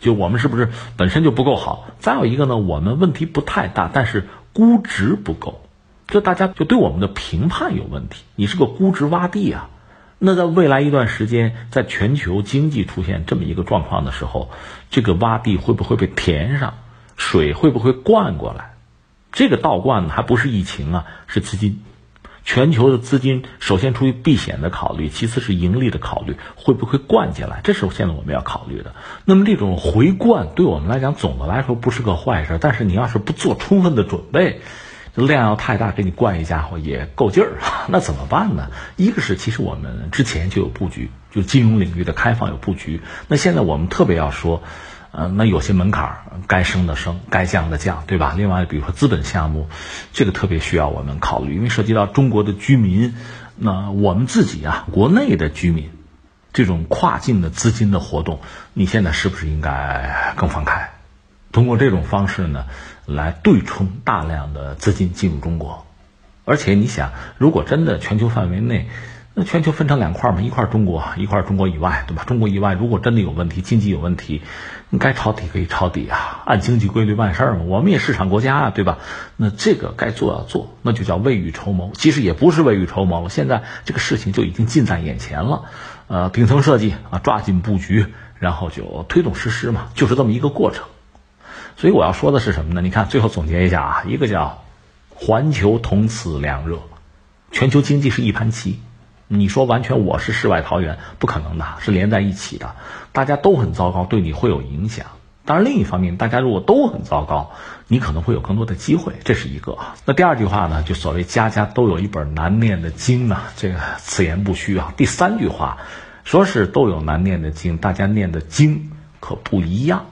就我们是不是本身就不够好？再有一个呢，我们问题不太大，但是估值不够，这大家就对我们的评判有问题。你是个估值洼地啊，那在未来一段时间，在全球经济出现这么一个状况的时候，这个洼地会不会被填上？水会不会灌过来？这个倒灌呢，还不是疫情啊，是资金。全球的资金首先出于避险的考虑，其次是盈利的考虑，会不会灌进来？这是现在我们要考虑的。那么这种回灌对我们来讲，总的来说不是个坏事。但是你要是不做充分的准备，量要太大，给你灌一家伙也够劲儿啊，那怎么办呢？一个是其实我们之前就有布局，就金融领域的开放有布局。那现在我们特别要说。呃，那有些门槛儿该升的升，该降的降，对吧？另外，比如说资本项目，这个特别需要我们考虑，因为涉及到中国的居民，那我们自己啊，国内的居民，这种跨境的资金的活动，你现在是不是应该更放开？通过这种方式呢，来对冲大量的资金进入中国，而且你想，如果真的全球范围内。那全球分成两块嘛，一块中国，一块中国以外，对吧？中国以外如果真的有问题，经济有问题，你该抄底可以抄底啊，按经济规律办事儿嘛。我们也市场国家啊，对吧？那这个该做要做，那就叫未雨绸缪。其实也不是未雨绸缪了，现在这个事情就已经近在眼前了。呃，顶层设计啊，抓紧布局，然后就推动实施嘛，就是这么一个过程。所以我要说的是什么呢？你看，最后总结一下啊，一个叫环球同此凉热，全球经济是一盘棋。你说完全我是世外桃源，不可能的，是连在一起的，大家都很糟糕，对你会有影响。当然，另一方面，大家如果都很糟糕，你可能会有更多的机会，这是一个。那第二句话呢，就所谓家家都有一本难念的经啊，这个此言不虚啊。第三句话，说是都有难念的经，大家念的经可不一样。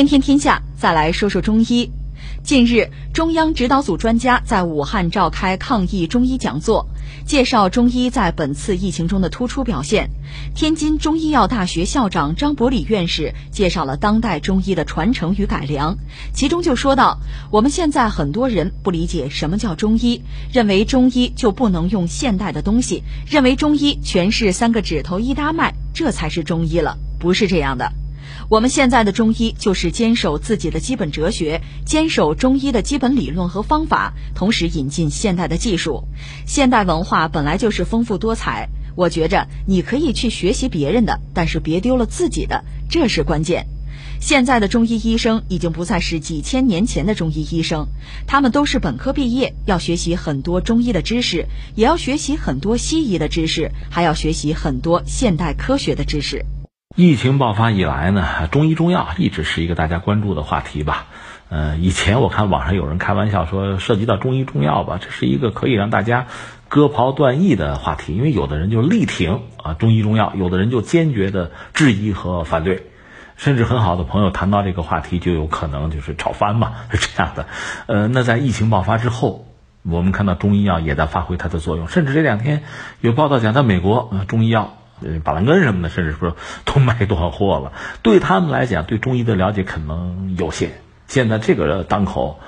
天天天下，再来说说中医。近日，中央指导组专家在武汉召开抗疫中医讲座，介绍中医在本次疫情中的突出表现。天津中医药大学校长张伯礼院士介绍了当代中医的传承与改良，其中就说到，我们现在很多人不理解什么叫中医，认为中医就不能用现代的东西，认为中医全是三个指头一搭脉，这才是中医了，不是这样的。我们现在的中医就是坚守自己的基本哲学，坚守中医的基本理论和方法，同时引进现代的技术。现代文化本来就是丰富多彩，我觉着你可以去学习别人的，但是别丢了自己的，这是关键。现在的中医医生已经不再是几千年前的中医医生，他们都是本科毕业，要学习很多中医的知识，也要学习很多西医的知识，还要学习很多现代科学的知识。疫情爆发以来呢，中医中药一直是一个大家关注的话题吧。呃，以前我看网上有人开玩笑说，涉及到中医中药吧，这是一个可以让大家割袍断义的话题，因为有的人就力挺啊中医中药，有的人就坚决的质疑和反对，甚至很好的朋友谈到这个话题就有可能就是吵翻嘛，是这样的。呃，那在疫情爆发之后，我们看到中医药也在发挥它的作用，甚至这两天有报道讲，在美国中医药。呃，板蓝根什么的，甚至说都卖断货了。对他们来讲，对中医的了解可能有限。现在这个当口，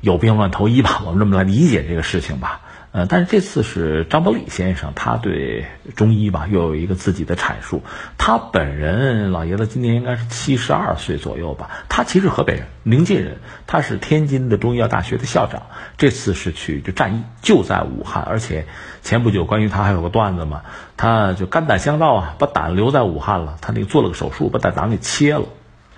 有病乱投医吧，我们这么来理解这个事情吧。呃，但是这次是张伯礼先生，他对中医吧又有一个自己的阐述。他本人老爷子今年应该是七十二岁左右吧。他其实河北人，临近人。他是天津的中医药大学的校长。这次是去就战役，就在武汉。而且前不久关于他还有个段子嘛，他就肝胆相照啊，把胆留在武汉了。他那个做了个手术，把胆囊给切了。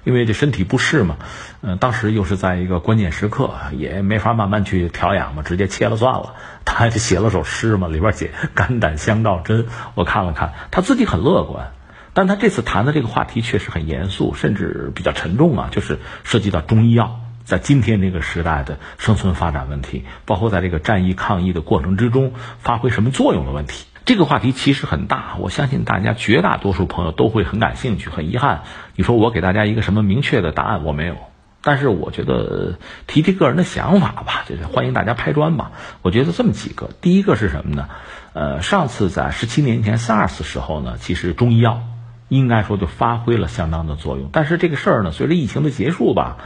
因为这身体不适嘛，嗯，当时又是在一个关键时刻，也没法慢慢去调养嘛，直接切了算了。他还写了首诗嘛，里边写“肝胆相照真”。我看了看，他自己很乐观，但他这次谈的这个话题确实很严肃，甚至比较沉重啊，就是涉及到中医药在今天这个时代的生存发展问题，包括在这个战役抗疫的过程之中发挥什么作用的问题。这个话题其实很大，我相信大家绝大多数朋友都会很感兴趣。很遗憾，你说我给大家一个什么明确的答案，我没有。但是我觉得提提个人的想法吧，就是欢迎大家拍砖吧。我觉得这么几个，第一个是什么呢？呃，上次在十七年前 SARS 时候呢，其实中医药应该说就发挥了相当的作用。但是这个事儿呢，随着疫情的结束吧，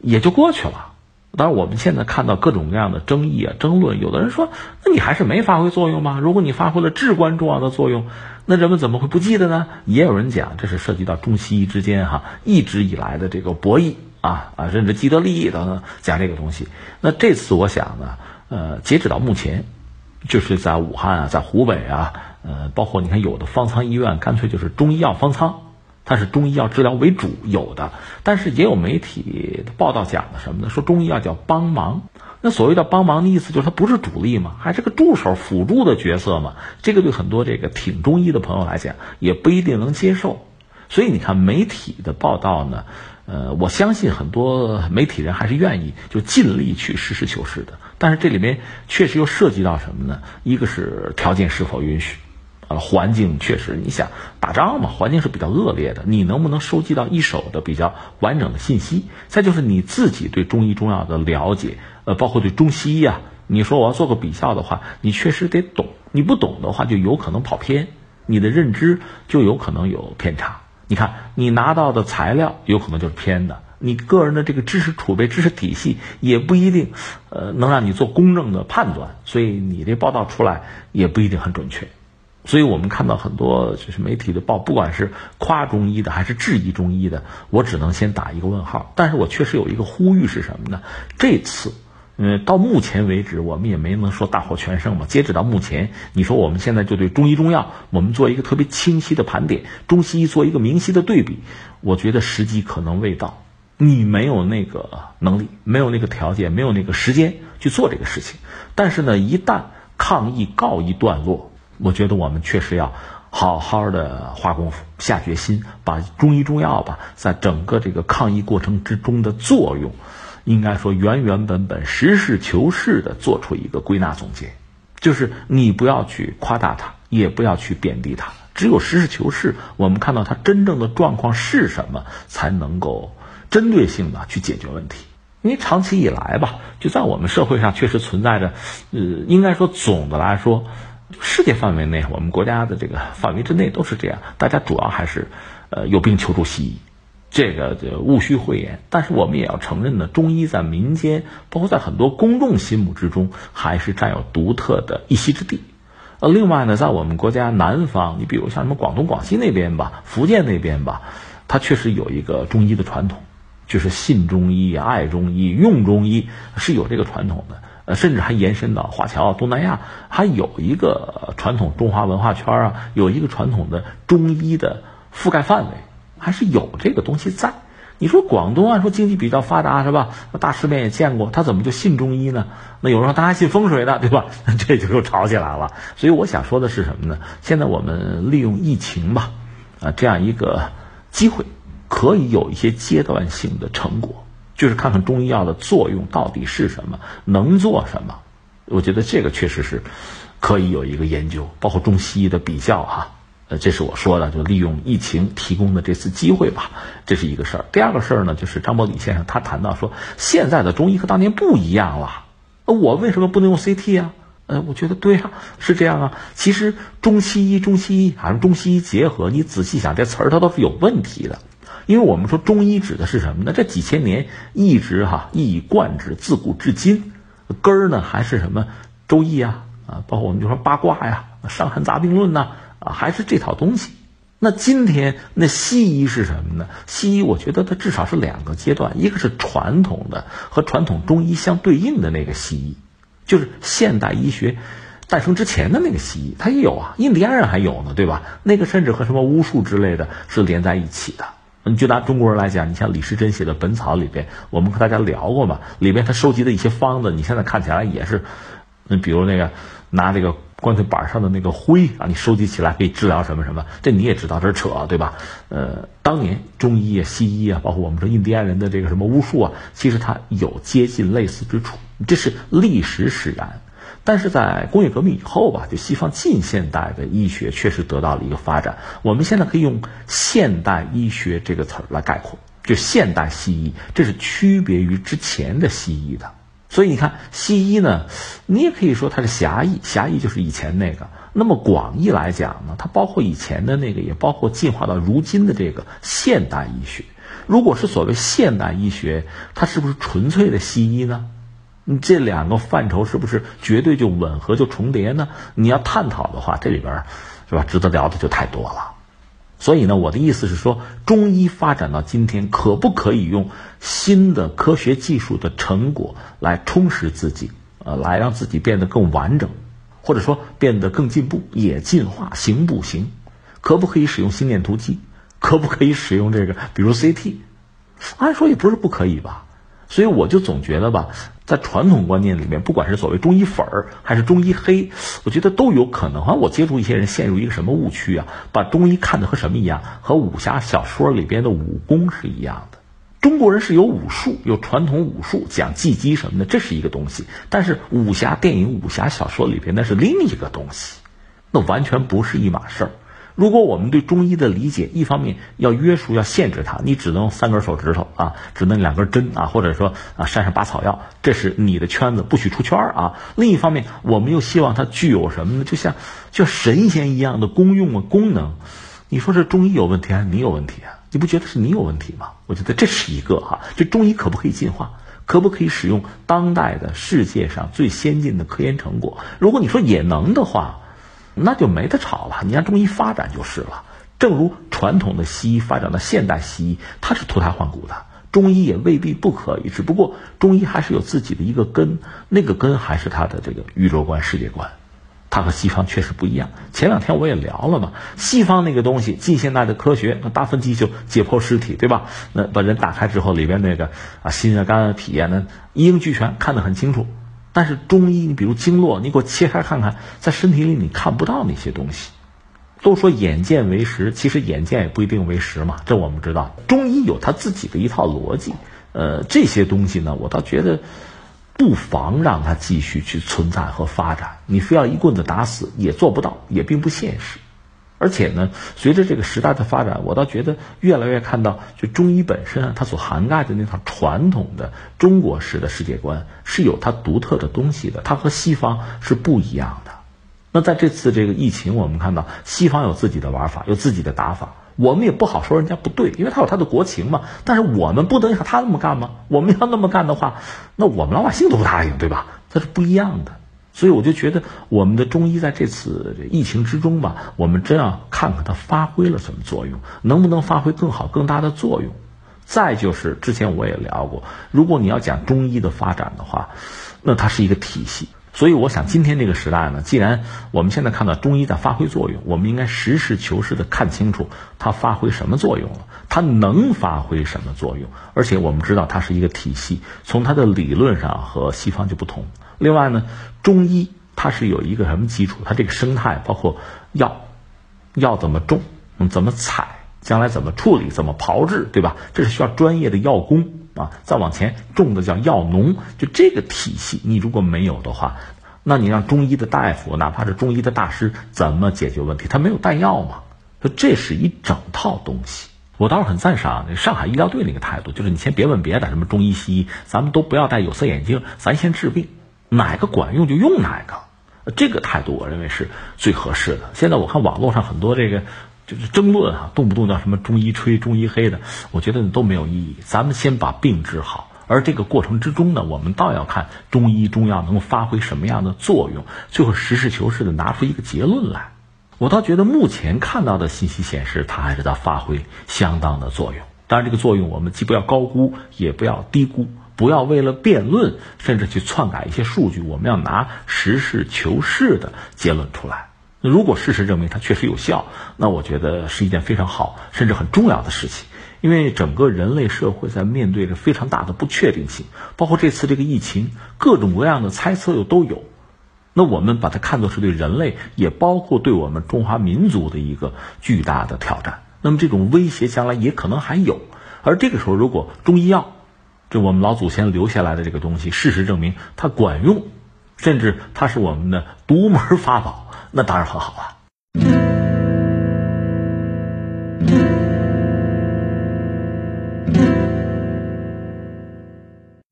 也就过去了。当然，我们现在看到各种各样的争议啊、争论，有的人说，那你还是没发挥作用吗？如果你发挥了至关重要的作用，那人们怎么会不记得呢？也有人讲，这是涉及到中西医之间哈一直以来的这个博弈啊啊，甚至既得利益等等讲这个东西。那这次我想呢，呃，截止到目前，就是在武汉啊，在湖北啊，呃，包括你看有的方舱医院，干脆就是中医药方舱。它是中医药治疗为主有的，但是也有媒体报道讲的什么呢？说中医药叫帮忙。那所谓的帮忙的意思就是它不是主力嘛，还是个助手、辅助的角色嘛？这个对很多这个挺中医的朋友来讲也不一定能接受。所以你看媒体的报道呢，呃，我相信很多媒体人还是愿意就尽力去实事求是的。但是这里面确实又涉及到什么呢？一个是条件是否允许。啊，环境确实，你想打仗嘛，环境是比较恶劣的。你能不能收集到一手的比较完整的信息？再就是你自己对中医中药的了解，呃，包括对中西医啊，你说我要做个比较的话，你确实得懂。你不懂的话，就有可能跑偏，你的认知就有可能有偏差。你看，你拿到的材料有可能就是偏的，你个人的这个知识储备、知识体系也不一定，呃，能让你做公正的判断。所以你这报道出来也不一定很准确。所以我们看到很多就是媒体的报，不管是夸中医的还是质疑中医的，我只能先打一个问号。但是我确实有一个呼吁是什么呢？这次，嗯，到目前为止，我们也没能说大获全胜嘛。截止到目前，你说我们现在就对中医中药，我们做一个特别清晰的盘点，中西医做一个明晰的对比，我觉得时机可能未到。你没有那个能力，没有那个条件，没有那个时间去做这个事情。但是呢，一旦抗疫告一段落，我觉得我们确实要好好的花功夫、下决心，把中医中药吧，在整个这个抗疫过程之中的作用，应该说原原本本、实事求是的做出一个归纳总结。就是你不要去夸大它，也不要去贬低它，只有实事求是，我们看到它真正的状况是什么，才能够。针对性的去解决问题，因为长期以来吧，就在我们社会上确实存在着，呃，应该说总的来说，世界范围内，我们国家的这个范围之内都是这样，大家主要还是，呃，有病求助西医，这个就毋需讳言。但是我们也要承认呢，中医在民间，包括在很多公众心目之中，还是占有独特的一席之地。呃，另外呢，在我们国家南方，你比如像什么广东、广西那边吧，福建那边吧，它确实有一个中医的传统。就是信中医、爱中医、用中医是有这个传统的，呃，甚至还延伸到华侨、东南亚，还有一个传统中华文化圈啊，有一个传统的中医的覆盖范围，还是有这个东西在。你说广东啊，说经济比较发达是吧？大世面也见过，他怎么就信中医呢？那有人说他还信风水呢，对吧？这就又吵起来了。所以我想说的是什么呢？现在我们利用疫情吧，啊，这样一个机会。可以有一些阶段性的成果，就是看看中医药的作用到底是什么，能做什么。我觉得这个确实是可以有一个研究，包括中西医的比较哈。呃，这是我说的，就利用疫情提供的这次机会吧，这是一个事儿。第二个事儿呢，就是张伯礼先生他谈到说，现在的中医和当年不一样了。我为什么不能用 CT 啊？呃，我觉得对啊，是这样啊。其实中西医、中西医还是中西医结合，你仔细想，这词儿它都是有问题的。因为我们说中医指的是什么呢？这几千年一直哈一以贯之，自古至今，根儿呢还是什么周易啊啊，包括我们就说八卦呀、伤寒杂病论呐啊，还是这套东西。那今天那西医是什么呢？西医我觉得它至少是两个阶段，一个是传统的和传统中医相对应的那个西医，就是现代医学诞生之前的那个西医，它也有啊，印第安人还有呢，对吧？那个甚至和什么巫术之类的是连在一起的。你就拿中国人来讲，你像李时珍写的《本草》里边，我们和大家聊过嘛，里边他收集的一些方子，你现在看起来也是，嗯，比如那个拿这个棺材板上的那个灰啊，你收集起来可以治疗什么什么，这你也知道这是扯，对吧？呃，当年中医啊、西医啊，包括我们说印第安人的这个什么巫术啊，其实它有接近类似之处，这是历史使然。但是在工业革命以后吧，就西方近现代的医学确实得到了一个发展。我们现在可以用“现代医学”这个词儿来概括，就现代西医，这是区别于之前的西医的。所以你看，西医呢，你也可以说它是狭义，狭义就是以前那个。那么广义来讲呢，它包括以前的那个，也包括进化到如今的这个现代医学。如果是所谓现代医学，它是不是纯粹的西医呢？你这两个范畴是不是绝对就吻合就重叠呢？你要探讨的话，这里边是吧，值得聊的就太多了。所以呢，我的意思是说，中医发展到今天，可不可以用新的科学技术的成果来充实自己，呃，来让自己变得更完整，或者说变得更进步，也进化，行不行？可不可以使用心电图机？可不可以使用这个，比如 CT？按说也不是不可以吧。所以我就总觉得吧。在传统观念里面，不管是所谓中医粉儿还是中医黑，我觉得都有可能啊。我接触一些人陷入一个什么误区啊？把中医看的和什么一样？和武侠小说里边的武功是一样的。中国人是有武术，有传统武术，讲技击什么的，这是一个东西。但是武侠电影、武侠小说里边那是另一个东西，那完全不是一码事儿。如果我们对中医的理解，一方面要约束、要限制它，你只能用三根手指头啊，只能两根针啊，或者说啊，山上拔草药，这是你的圈子，不许出圈啊。另一方面，我们又希望它具有什么呢？就像就神仙一样的功用啊、功能。你说这中医有问题还是你有问题啊？你不觉得是你有问题吗？我觉得这是一个哈，就中医可不可以进化？可不可以使用当代的世界上最先进的科研成果？如果你说也能的话。那就没得吵了，你让中医发展就是了。正如传统的西医发展到现代西医，它是脱胎换骨的，中医也未必不可以。只不过中医还是有自己的一个根，那个根还是它的这个宇宙观、世界观。它和西方确实不一样。前两天我也聊了嘛，西方那个东西，近现代的科学，那达芬奇就解剖尸体，对吧？那把人打开之后，里边那个啊心啊肝啊脾啊，那一应俱全，看得很清楚。但是中医，你比如经络，你给我切开看看，在身体里你看不到那些东西。都说眼见为实，其实眼见也不一定为实嘛，这我们知道。中医有他自己的一套逻辑，呃，这些东西呢，我倒觉得。不妨让它继续去存在和发展，你非要一棍子打死也做不到，也并不现实。而且呢，随着这个时代的发展，我倒觉得越来越看到，就中医本身啊，它所涵盖的那套传统的中国式的世界观是有它独特的东西的，它和西方是不一样的。那在这次这个疫情，我们看到西方有自己的玩法，有自己的打法。我们也不好说人家不对，因为他有他的国情嘛。但是我们不能像他那么干吗？我们要那么干的话，那我们老百姓都不答应，对吧？这是不一样的。所以我就觉得，我们的中医在这次疫情之中吧，我们真要看看它发挥了什么作用，能不能发挥更好、更大的作用。再就是之前我也聊过，如果你要讲中医的发展的话，那它是一个体系。所以我想，今天这个时代呢，既然我们现在看到中医在发挥作用，我们应该实事求是的看清楚它发挥什么作用了，它能发挥什么作用。而且我们知道它是一个体系，从它的理论上和西方就不同。另外呢，中医它是有一个什么基础？它这个生态包括药，药怎么种，怎么采，将来怎么处理，怎么炮制，对吧？这是需要专业的药工。啊，再往前种的叫药农，就这个体系，你如果没有的话，那你让中医的大夫，哪怕是中医的大师，怎么解决问题？他没有带药嘛？这是一整套东西。我倒是很赞赏上海医疗队那个态度，就是你先别问别的，什么中医西医，咱们都不要戴有色眼镜，咱先治病，哪个管用就用哪个。这个态度我认为是最合适的。现在我看网络上很多这个。就是争论啊，动不动叫什么中医吹、中医黑的，我觉得都没有意义。咱们先把病治好，而这个过程之中呢，我们倒要看中医中药能够发挥什么样的作用，最后实事求是的拿出一个结论来。我倒觉得目前看到的信息显示，它还是在发挥相当的作用。当然，这个作用我们既不要高估，也不要低估，不要为了辩论甚至去篡改一些数据，我们要拿实事求是的结论出来。如果事实证明它确实有效，那我觉得是一件非常好，甚至很重要的事情。因为整个人类社会在面对着非常大的不确定性，包括这次这个疫情，各种各样的猜测又都有。那我们把它看作是对人类，也包括对我们中华民族的一个巨大的挑战。那么这种威胁将来也可能还有。而这个时候，如果中医药，就我们老祖先留下来的这个东西，事实证明它管用，甚至它是我们的独门法宝。那当然很好啊。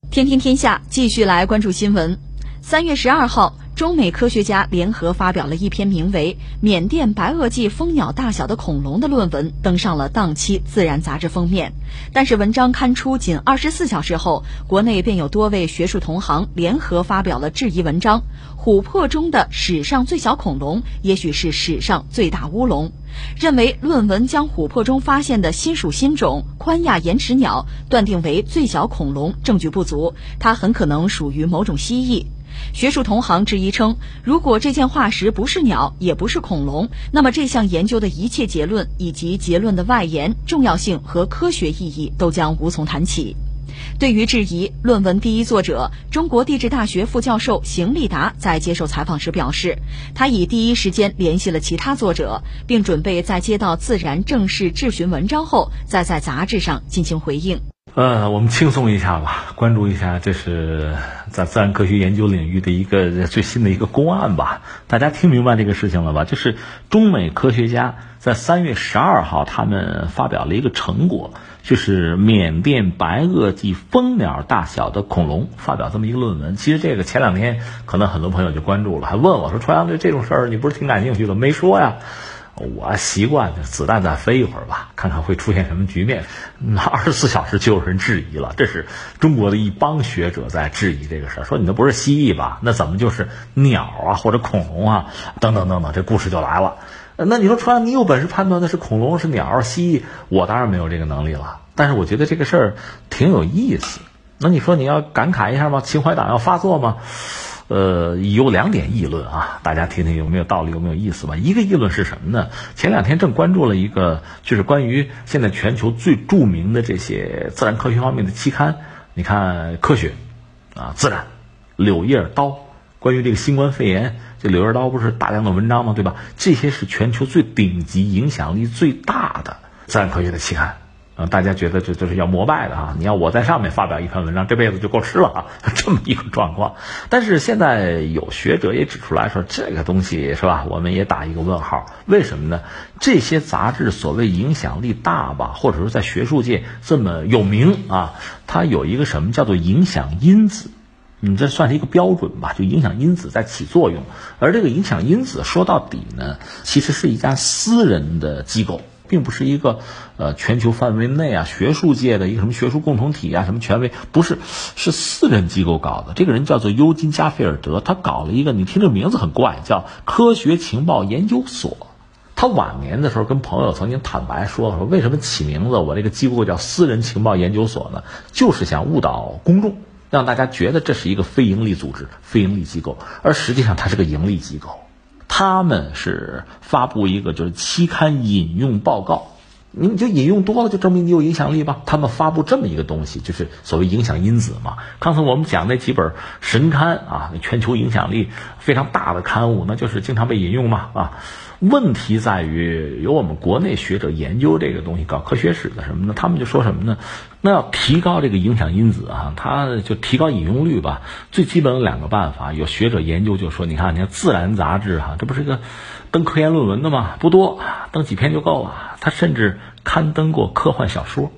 天天天下继续来关注新闻。三月十二号。中美科学家联合发表了一篇名为《缅甸白垩纪蜂鸟大小的恐龙》的论文，登上了当期《自然》杂志封面。但是文章刊出仅二十四小时后，国内便有多位学术同行联合发表了质疑文章：琥珀中的史上最小恐龙，也许是史上最大乌龙。认为论文将琥珀中发现的新属新种宽亚延迟鸟断定为最小恐龙，证据不足，它很可能属于某种蜥蜴。学术同行质疑称，如果这件化石不是鸟，也不是恐龙，那么这项研究的一切结论以及结论的外延、重要性和科学意义都将无从谈起。对于质疑，论文第一作者、中国地质大学副教授邢立达在接受采访时表示，他已第一时间联系了其他作者，并准备在接到《自然》正式质询文章后，再在杂志上进行回应。呃，我们轻松一下吧，关注一下，这是在自然科学研究领域的一个最新的一个公案吧。大家听明白这个事情了吧？就是中美科学家在三月十二号，他们发表了一个成果，就是缅甸白垩纪蜂鸟大小的恐龙，发表这么一个论文。其实这个前两天可能很多朋友就关注了，还问我说：“朝阳对这种事儿，你不是挺感兴趣的？没说呀。”我习惯的子弹再飞一会儿吧，看看会出现什么局面。那二十四小时就有人质疑了，这是中国的一帮学者在质疑这个事儿，说你那不是蜥蜴吧？那怎么就是鸟啊或者恐龙啊？等等等等，这故事就来了。那你说川，你有本事判断那是恐龙是鸟蜥蜴？我当然没有这个能力了。但是我觉得这个事儿挺有意思。那你说你要感慨一下吗？秦淮党要发作吗？呃，有两点议论啊，大家听听有没有道理，有没有意思吧？一个议论是什么呢？前两天正关注了一个，就是关于现在全球最著名的这些自然科学方面的期刊，你看《科学》啊，《自然》《柳叶刀》，关于这个新冠肺炎，这《柳叶刀》不是大量的文章吗？对吧？这些是全球最顶级、影响力最大的自然科学的期刊。大家觉得这就是要膜拜的啊！你要我在上面发表一篇文章，这辈子就够吃了啊！这么一个状况。但是现在有学者也指出来说，这个东西是吧？我们也打一个问号。为什么呢？这些杂志所谓影响力大吧，或者说在学术界这么有名啊，它有一个什么叫做影响因子？你这算是一个标准吧？就影响因子在起作用。而这个影响因子说到底呢，其实是一家私人的机构。并不是一个，呃，全球范围内啊，学术界的一个什么学术共同体啊，什么权威，不是，是私人机构搞的。这个人叫做尤金·加菲尔德，他搞了一个，你听这名字很怪，叫科学情报研究所。他晚年的时候跟朋友曾经坦白说说，为什么起名字我这个机构叫私人情报研究所呢？就是想误导公众，让大家觉得这是一个非盈利组织、非盈利机构，而实际上它是个盈利机构。他们是发布一个就是期刊引用报告，你就引用多了就证明你有影响力吧。他们发布这么一个东西，就是所谓影响因子嘛。刚才我们讲那几本神刊啊，全球影响力非常大的刊物，那就是经常被引用嘛啊。问题在于，有我们国内学者研究这个东西，搞科学史的什么呢？他们就说什么呢？那要提高这个影响因子啊，他就提高引用率吧。最基本的两个办法，有学者研究就说，你看，你看《自然》杂志哈，这不是一个登科研论文的吗？不多，登几篇就够了。他甚至刊登过科幻小说，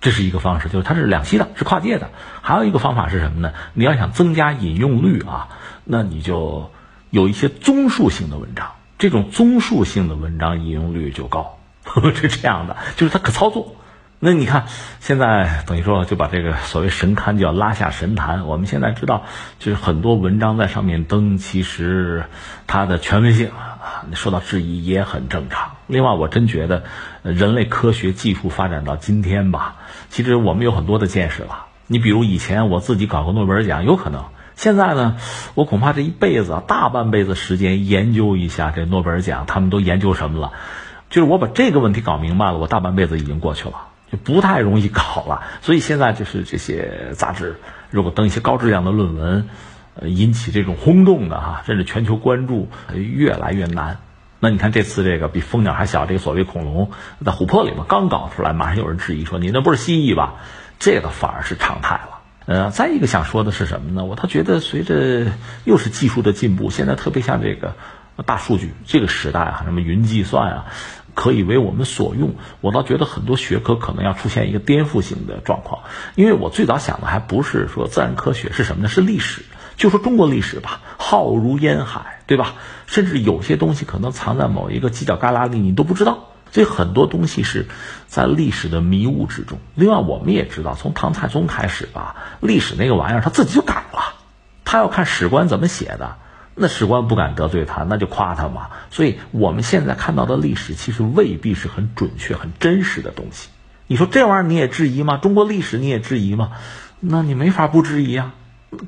这是一个方式，就是它是两栖的，是跨界的。还有一个方法是什么呢？你要想增加引用率啊，那你就有一些综述性的文章。这种综述性的文章引用率就高，是这样的，就是它可操作。那你看，现在等于说就把这个所谓神刊就要拉下神坛。我们现在知道，就是很多文章在上面登，其实它的权威性啊受到质疑也很正常。另外，我真觉得人类科学技术发展到今天吧，其实我们有很多的见识了。你比如以前我自己搞个诺贝尔奖，有可能。现在呢，我恐怕这一辈子大半辈子时间研究一下这诺贝尔奖，他们都研究什么了？就是我把这个问题搞明白了，我大半辈子已经过去了，就不太容易搞了。所以现在就是这些杂志如果登一些高质量的论文，呃，引起这种轰动的哈，甚至全球关注，越来越难。那你看这次这个比蜂鸟还小这个所谓恐龙，在琥珀里面刚搞出来，马上有人质疑说你那不是蜥蜴吧？这个反而是常态了。呃，再一个想说的是什么呢？我倒觉得随着又是技术的进步，现在特别像这个大数据这个时代啊，什么云计算啊，可以为我们所用。我倒觉得很多学科可能要出现一个颠覆性的状况。因为我最早想的还不是说自然科学是什么呢？是历史。就说中国历史吧，浩如烟海，对吧？甚至有些东西可能藏在某一个犄角旮旯里，你都不知道。所以很多东西是在历史的迷雾之中。另外，我们也知道，从唐太宗开始吧，历史那个玩意儿他自己就改了。他要看史官怎么写的，那史官不敢得罪他，那就夸他嘛。所以我们现在看到的历史，其实未必是很准确、很真实的东西。你说这玩意儿你也质疑吗？中国历史你也质疑吗？那你没法不质疑啊。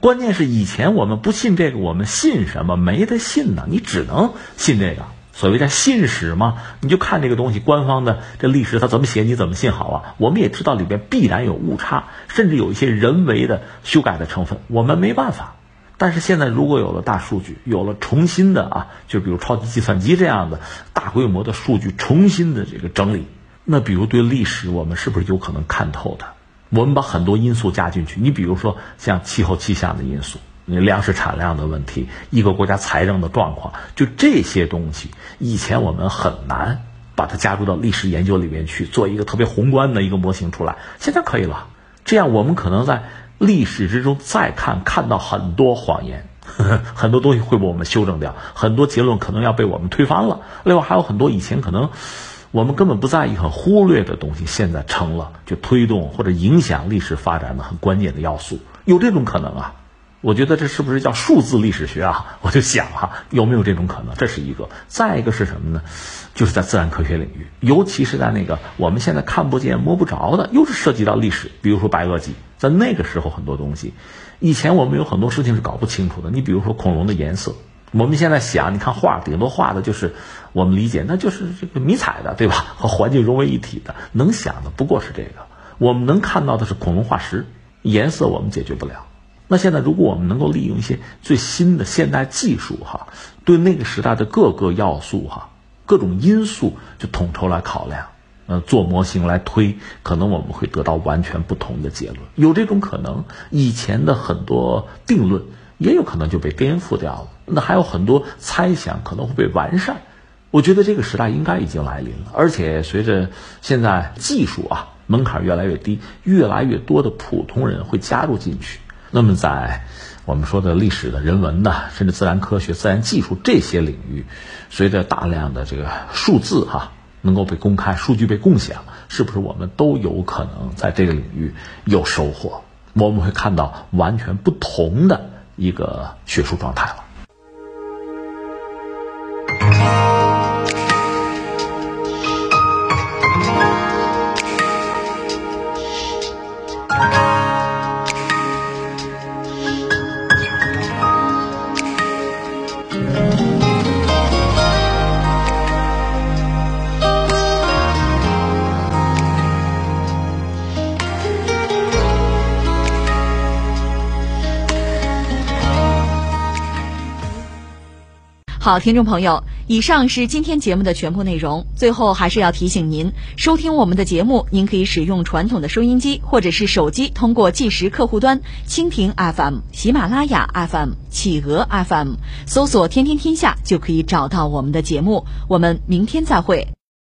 关键是以前我们不信这个，我们信什么？没得信呢，你只能信这个。所谓叫信史嘛，你就看这个东西，官方的这历史它怎么写，你怎么信好啊？我们也知道里边必然有误差，甚至有一些人为的修改的成分，我们没办法。但是现在如果有了大数据，有了重新的啊，就比如超级计算机这样的大规模的数据重新的这个整理，那比如对历史我们是不是有可能看透它？我们把很多因素加进去，你比如说像气候气象的因素。你粮食产量的问题，一个国家财政的状况，就这些东西，以前我们很难把它加入到历史研究里面去，做一个特别宏观的一个模型出来。现在可以了，这样我们可能在历史之中再看，看到很多谎言，很多东西会被我们修正掉，很多结论可能要被我们推翻了。另外还有很多以前可能我们根本不在意、很忽略的东西，现在成了就推动或者影响历史发展的很关键的要素，有这种可能啊。我觉得这是不是叫数字历史学啊？我就想哈，有没有这种可能？这是一个。再一个是什么呢？就是在自然科学领域，尤其是在那个我们现在看不见、摸不着的，又是涉及到历史，比如说白垩纪，在那个时候很多东西，以前我们有很多事情是搞不清楚的。你比如说恐龙的颜色，我们现在想，你看画顶多画的就是我们理解，那就是这个迷彩的，对吧？和环境融为一体的，能想的不过是这个。我们能看到的是恐龙化石，颜色我们解决不了。那现在如果我们能够利用一些最新的现代技术，哈，对那个时代的各个要素，哈，各种因素就统筹来考量。呃，做模型来推，可能我们会得到完全不同的结论，有这种可能。以前的很多定论也有可能就被颠覆掉了，那还有很多猜想可能会被完善。我觉得这个时代应该已经来临了，而且随着现在技术啊门槛越来越低，越来越多的普通人会加入进去。那么在我们说的历史的人文的，甚至自然科学、自然技术这些领域，随着大量的这个数字哈。能够被公开，数据被共享，是不是我们都有可能在这个领域有收获？我们会看到完全不同的一个学术状态了。好，听众朋友，以上是今天节目的全部内容。最后还是要提醒您，收听我们的节目，您可以使用传统的收音机或者是手机，通过计时客户端蜻蜓 FM、喜马拉雅 FM、企鹅 FM 搜索“天天天下”，就可以找到我们的节目。我们明天再会。